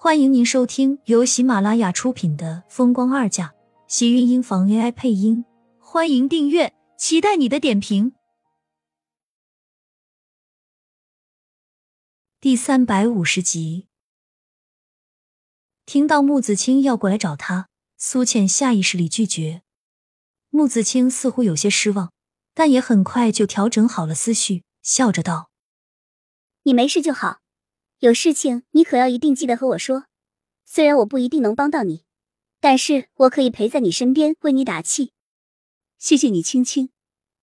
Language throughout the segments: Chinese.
欢迎您收听由喜马拉雅出品的《风光二嫁》，喜运音房 AI 配音。欢迎订阅，期待你的点评。第三百五十集，听到穆子清要过来找他，苏倩下意识里拒绝。穆子清似乎有些失望，但也很快就调整好了思绪，笑着道：“你没事就好。”有事情你可要一定记得和我说，虽然我不一定能帮到你，但是我可以陪在你身边为你打气。谢谢你，青青，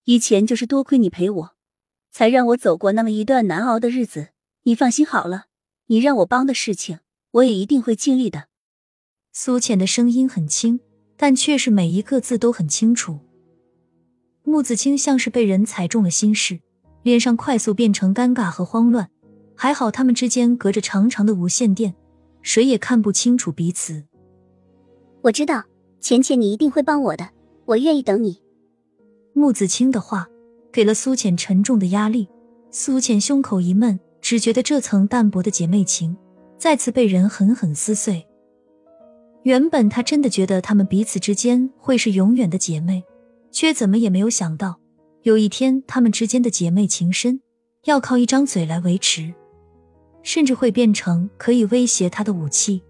以前就是多亏你陪我，才让我走过那么一段难熬的日子。你放心好了，你让我帮的事情，我也一定会尽力的。苏浅的声音很轻，但却是每一个字都很清楚。穆子清像是被人踩中了心事，脸上快速变成尴尬和慌乱。还好，他们之间隔着长长的无线电，谁也看不清楚彼此。我知道，浅浅，你一定会帮我的，我愿意等你。穆子清的话给了苏浅沉重的压力，苏浅胸口一闷，只觉得这层淡薄的姐妹情再次被人狠狠撕碎。原本她真的觉得他们彼此之间会是永远的姐妹，却怎么也没有想到，有一天他们之间的姐妹情深，要靠一张嘴来维持。甚至会变成可以威胁他的武器，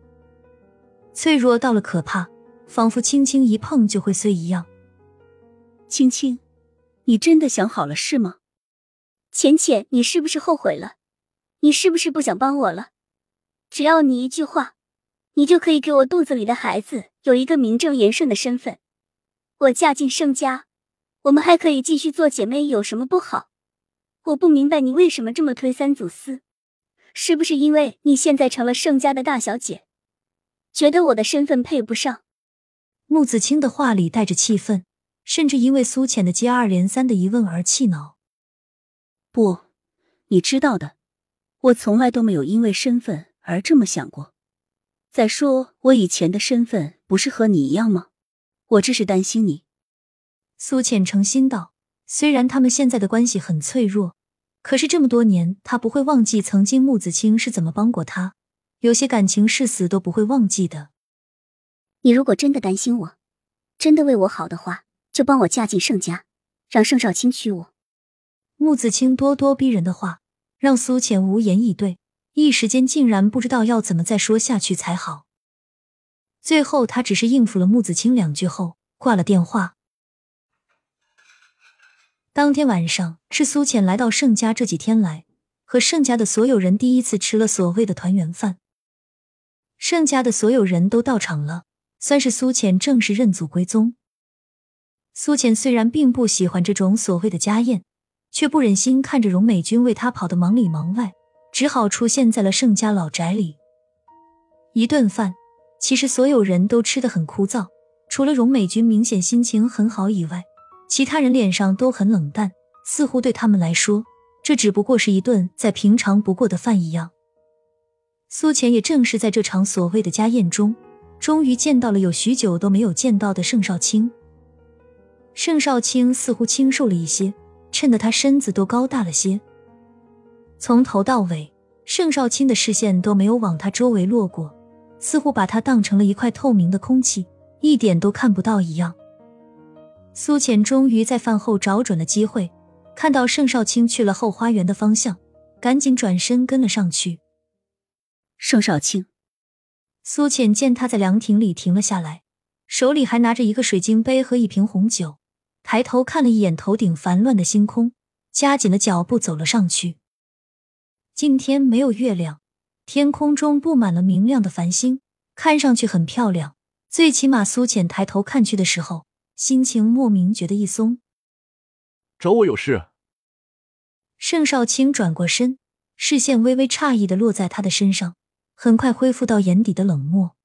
脆弱到了可怕，仿佛轻轻一碰就会碎一样。青青，你真的想好了是吗？浅浅，你是不是后悔了？你是不是不想帮我了？只要你一句话，你就可以给我肚子里的孩子有一个名正言顺的身份。我嫁进盛家，我们还可以继续做姐妹，有什么不好？我不明白你为什么这么推三阻四。是不是因为你现在成了盛家的大小姐，觉得我的身份配不上？穆子清的话里带着气愤，甚至因为苏浅的接二连三的疑问而气恼。不，你知道的，我从来都没有因为身份而这么想过。再说，我以前的身份不是和你一样吗？我这是担心你。苏浅诚心道，虽然他们现在的关系很脆弱。可是这么多年，他不会忘记曾经穆子清是怎么帮过他，有些感情是死都不会忘记的。你如果真的担心我，真的为我好的话，就帮我嫁进盛家，让盛少卿娶我。穆子清咄咄逼人的话，让苏浅无言以对，一时间竟然不知道要怎么再说下去才好。最后，他只是应付了穆子清两句后，挂了电话。当天晚上是苏浅来到盛家这几天来和盛家的所有人第一次吃了所谓的团圆饭。盛家的所有人都到场了，算是苏浅正式认祖归宗。苏浅虽然并不喜欢这种所谓的家宴，却不忍心看着荣美君为他跑得忙里忙外，只好出现在了盛家老宅里。一顿饭，其实所有人都吃得很枯燥，除了荣美君明显心情很好以外。其他人脸上都很冷淡，似乎对他们来说，这只不过是一顿再平常不过的饭一样。苏浅也正是在这场所谓的家宴中，终于见到了有许久都没有见到的盛少卿。盛少卿似乎清瘦了一些，衬得他身子都高大了些。从头到尾，盛少卿的视线都没有往他周围落过，似乎把他当成了一块透明的空气，一点都看不到一样。苏浅终于在饭后找准了机会，看到盛少卿去了后花园的方向，赶紧转身跟了上去。盛少卿，苏浅见他在凉亭里停了下来，手里还拿着一个水晶杯和一瓶红酒，抬头看了一眼头顶繁乱的星空，加紧了脚步走了上去。今天没有月亮，天空中布满了明亮的繁星，看上去很漂亮。最起码，苏浅抬头看去的时候。心情莫名觉得一松，找我有事。盛少卿转过身，视线微微诧异的落在他的身上，很快恢复到眼底的冷漠。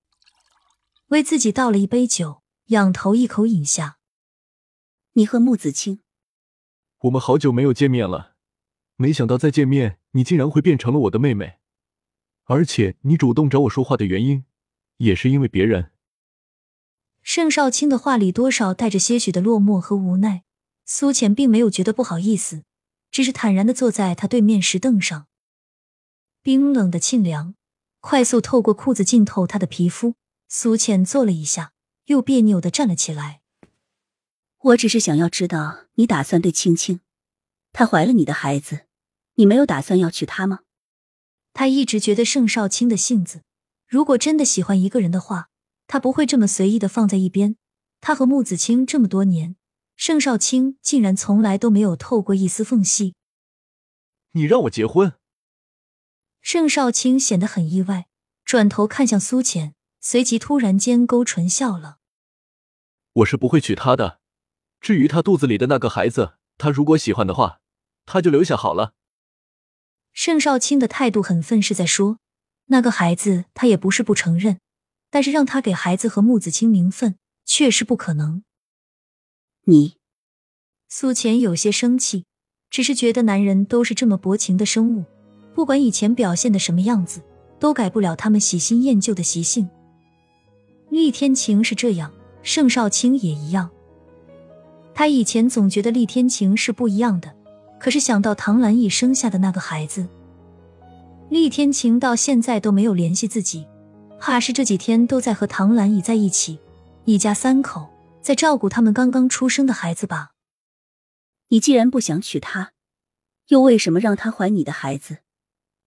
为自己倒了一杯酒，仰头一口饮下。你和穆子清，我们好久没有见面了，没想到再见面，你竟然会变成了我的妹妹，而且你主动找我说话的原因，也是因为别人。盛少卿的话里多少带着些许的落寞和无奈，苏浅并没有觉得不好意思，只是坦然的坐在他对面石凳上。冰冷的沁凉，快速透过裤子浸透他的皮肤。苏浅坐了一下，又别扭的站了起来。我只是想要知道，你打算对青青，她怀了你的孩子，你没有打算要娶她吗？他一直觉得盛少卿的性子，如果真的喜欢一个人的话，他不会这么随意的放在一边。他和穆子清这么多年，盛少卿竟然从来都没有透过一丝缝隙。你让我结婚？盛少卿显得很意外，转头看向苏浅，随即突然间勾唇笑了。我是不会娶她的。至于她肚子里的那个孩子，她如果喜欢的话，她就留下好了。盛少卿的态度很愤，世在说那个孩子他也不是不承认，但是让他给孩子和穆子清名分，却是不可能。你，苏浅有些生气，只是觉得男人都是这么薄情的生物，不管以前表现的什么样子，都改不了他们喜新厌旧的习性。厉天晴是这样，盛少卿也一样。他以前总觉得厉天晴是不一样的。可是想到唐兰义生下的那个孩子，厉天晴到现在都没有联系自己，怕是这几天都在和唐兰义在一起，一家三口在照顾他们刚刚出生的孩子吧。你既然不想娶她，又为什么让她怀你的孩子？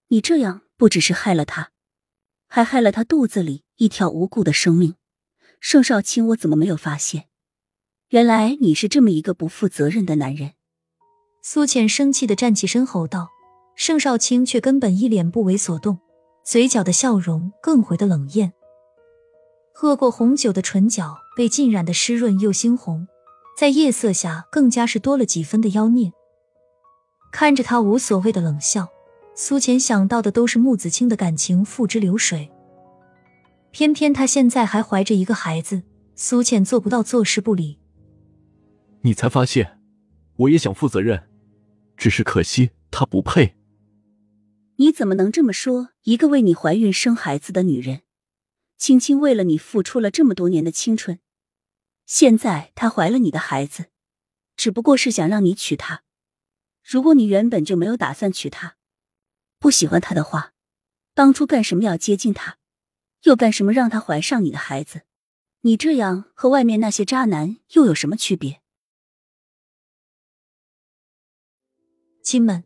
你这样不只是害了她，还害了她肚子里一条无辜的生命。盛少卿，我怎么没有发现？原来你是这么一个不负责任的男人。苏浅生气的站起身吼道：“盛少卿却根本一脸不为所动，嘴角的笑容更回的冷艳。喝过红酒的唇角被浸染的湿润又猩红，在夜色下更加是多了几分的妖孽。看着他无所谓的冷笑，苏浅想到的都是穆子清的感情付之流水。偏偏他现在还怀着一个孩子，苏浅做不到坐视不理。你才发现，我也想负责任。”只是可惜，她不配。你怎么能这么说？一个为你怀孕生孩子的女人，青青为了你付出了这么多年的青春，现在她怀了你的孩子，只不过是想让你娶她。如果你原本就没有打算娶她，不喜欢她的话，当初干什么要接近她？又干什么让她怀上你的孩子？你这样和外面那些渣男又有什么区别？亲们，